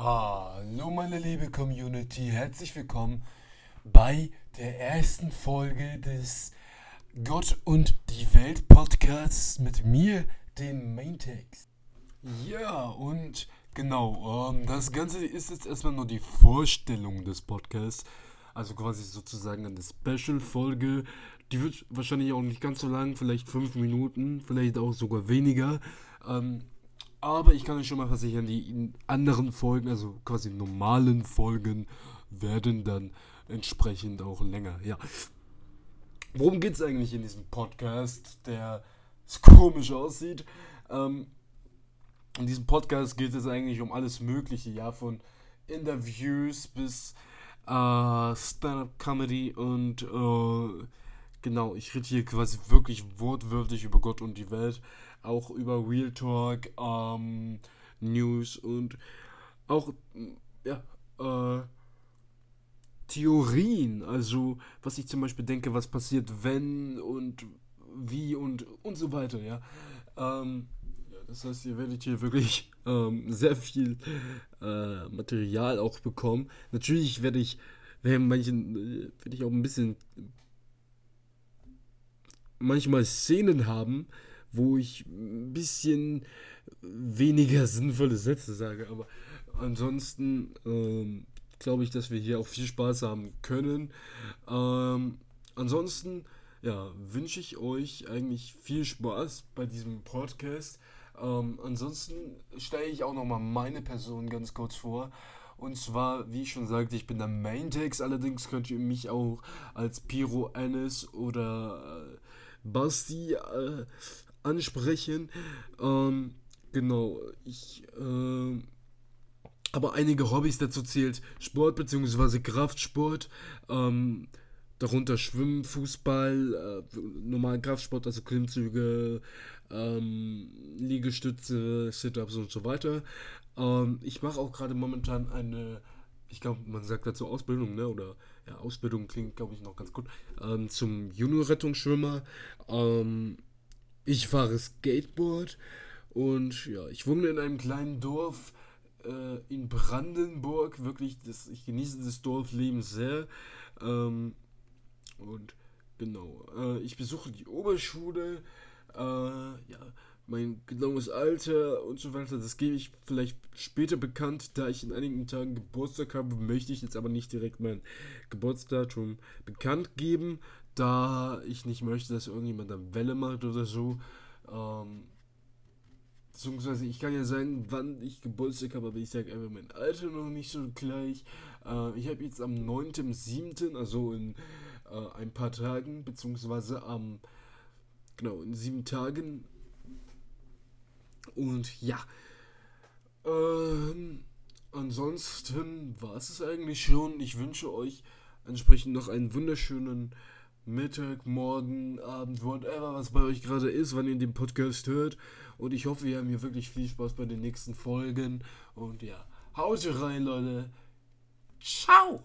Hallo meine liebe Community, herzlich willkommen bei der ersten Folge des Gott und die Welt Podcasts mit mir, den Maintext. Ja, und genau, ähm, das Ganze ist jetzt erstmal nur die Vorstellung des Podcasts, also quasi sozusagen eine Special-Folge. Die wird wahrscheinlich auch nicht ganz so lang, vielleicht fünf Minuten, vielleicht auch sogar weniger. Ähm, aber ich kann euch schon mal versichern, die anderen Folgen, also quasi normalen Folgen, werden dann entsprechend auch länger. Ja. Worum geht es eigentlich in diesem Podcast, der komisch aussieht? Ähm, in diesem Podcast geht es eigentlich um alles Mögliche, ja, von Interviews bis äh, Stand-up-Comedy und äh, genau, ich rede hier quasi wirklich wortwörtlich über Gott und die Welt auch über Real Talk, ähm, News und auch ja, äh, Theorien. Also, was ich zum Beispiel denke, was passiert, wenn und wie und und so weiter, ja. Ähm, das heißt, ihr werdet hier wirklich ähm, sehr viel äh, Material auch bekommen. Natürlich werde ich, werde manchen, äh, werde ich auch ein bisschen manchmal Szenen haben, wo ich ein bisschen weniger sinnvolle Sätze sage. Aber ansonsten ähm, glaube ich, dass wir hier auch viel Spaß haben können. Ähm, ansonsten ja, wünsche ich euch eigentlich viel Spaß bei diesem Podcast. Ähm, ansonsten stelle ich auch nochmal meine Person ganz kurz vor. Und zwar, wie ich schon sagte, ich bin der Maintext. Allerdings könnt ihr mich auch als Piro Ennis oder äh, Basti äh, ansprechen. Ähm, genau, ich äh, aber einige Hobbys dazu zählt Sport bzw. Kraftsport. Ähm, darunter Schwimmen, Fußball, äh, normalen Kraftsport, also Klimmzüge, ähm, Liegestütze, Sit-ups und so weiter. Ähm, ich mache auch gerade momentan eine, ich glaube, man sagt dazu Ausbildung, ne? Oder ja, Ausbildung klingt, glaube ich, noch ganz gut. Ähm, zum Junior-Rettungsschwimmer. Ähm, ich fahre Skateboard und ja, ich wohne in einem kleinen Dorf äh, in Brandenburg. Wirklich, das, ich genieße das Dorfleben sehr. Ähm, und genau, äh, ich besuche die Oberschule. Äh, ja, mein genaues Alter und so weiter, das gebe ich vielleicht später bekannt, da ich in einigen Tagen Geburtstag habe, möchte ich jetzt aber nicht direkt mein Geburtsdatum bekannt geben da ich nicht möchte, dass irgendjemand eine Welle macht oder so. Ähm, beziehungsweise ich kann ja sagen, wann ich Geburtstag habe, aber ich sage einfach mein Alter noch nicht so gleich. Äh, ich habe jetzt am 9.7., also in äh, ein paar Tagen, beziehungsweise am, genau, in sieben Tagen. Und ja, ähm, ansonsten war es eigentlich schon. Ich wünsche euch entsprechend noch einen wunderschönen Mittag, Morgen, Abend, whatever, was bei euch gerade ist, wann ihr den Podcast hört. Und ich hoffe, ihr habt hier wirklich viel Spaß bei den nächsten Folgen. Und ja, haut rein, Leute. Ciao!